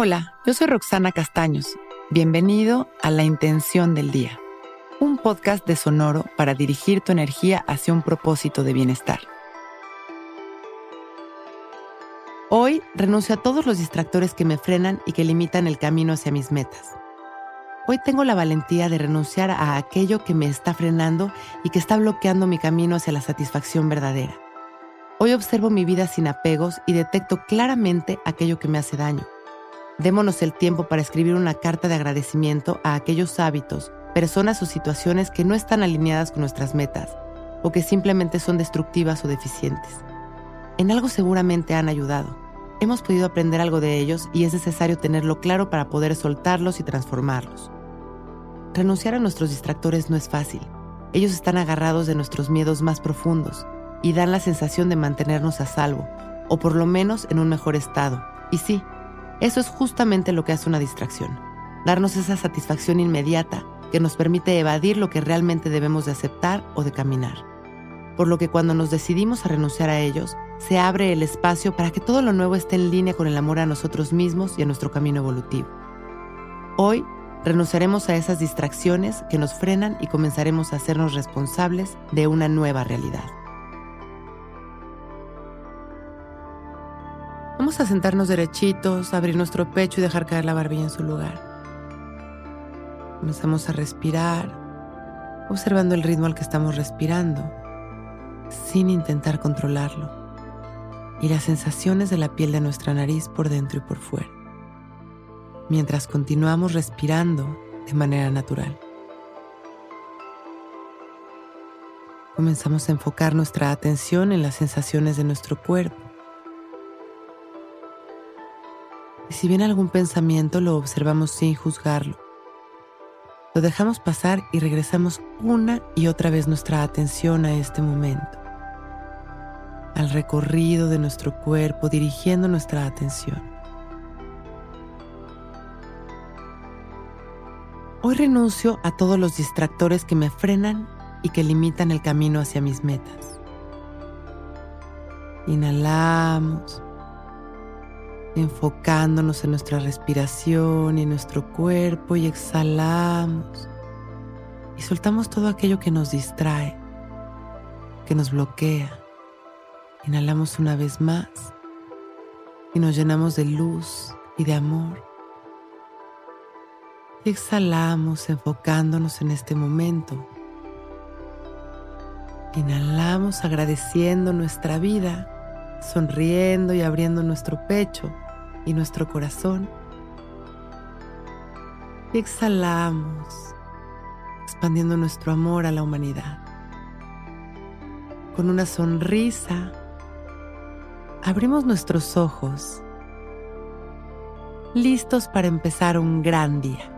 Hola, yo soy Roxana Castaños. Bienvenido a La Intención del Día, un podcast de Sonoro para dirigir tu energía hacia un propósito de bienestar. Hoy renuncio a todos los distractores que me frenan y que limitan el camino hacia mis metas. Hoy tengo la valentía de renunciar a aquello que me está frenando y que está bloqueando mi camino hacia la satisfacción verdadera. Hoy observo mi vida sin apegos y detecto claramente aquello que me hace daño Démonos el tiempo para escribir una carta de agradecimiento a aquellos hábitos, personas o situaciones que no están alineadas con nuestras metas o que simplemente son destructivas o deficientes. En algo seguramente han ayudado. Hemos podido aprender algo de ellos y es necesario tenerlo claro para poder soltarlos y transformarlos. Renunciar a nuestros distractores no es fácil. Ellos están agarrados de nuestros miedos más profundos y dan la sensación de mantenernos a salvo, o por lo menos en un mejor estado. Y sí, eso es justamente lo que hace una distracción, darnos esa satisfacción inmediata que nos permite evadir lo que realmente debemos de aceptar o de caminar. Por lo que cuando nos decidimos a renunciar a ellos, se abre el espacio para que todo lo nuevo esté en línea con el amor a nosotros mismos y a nuestro camino evolutivo. Hoy renunciaremos a esas distracciones que nos frenan y comenzaremos a hacernos responsables de una nueva realidad. A sentarnos derechitos, abrir nuestro pecho y dejar caer la barbilla en su lugar. Comenzamos a respirar, observando el ritmo al que estamos respirando, sin intentar controlarlo, y las sensaciones de la piel de nuestra nariz por dentro y por fuera, mientras continuamos respirando de manera natural. Comenzamos a enfocar nuestra atención en las sensaciones de nuestro cuerpo Y si viene algún pensamiento, lo observamos sin juzgarlo. Lo dejamos pasar y regresamos una y otra vez nuestra atención a este momento, al recorrido de nuestro cuerpo, dirigiendo nuestra atención. Hoy renuncio a todos los distractores que me frenan y que limitan el camino hacia mis metas. Inhalamos enfocándonos en nuestra respiración y en nuestro cuerpo y exhalamos y soltamos todo aquello que nos distrae, que nos bloquea. Inhalamos una vez más y nos llenamos de luz y de amor. Y exhalamos enfocándonos en este momento. Inhalamos agradeciendo nuestra vida sonriendo y abriendo nuestro pecho y nuestro corazón. Y exhalamos, expandiendo nuestro amor a la humanidad. Con una sonrisa, abrimos nuestros ojos, listos para empezar un gran día.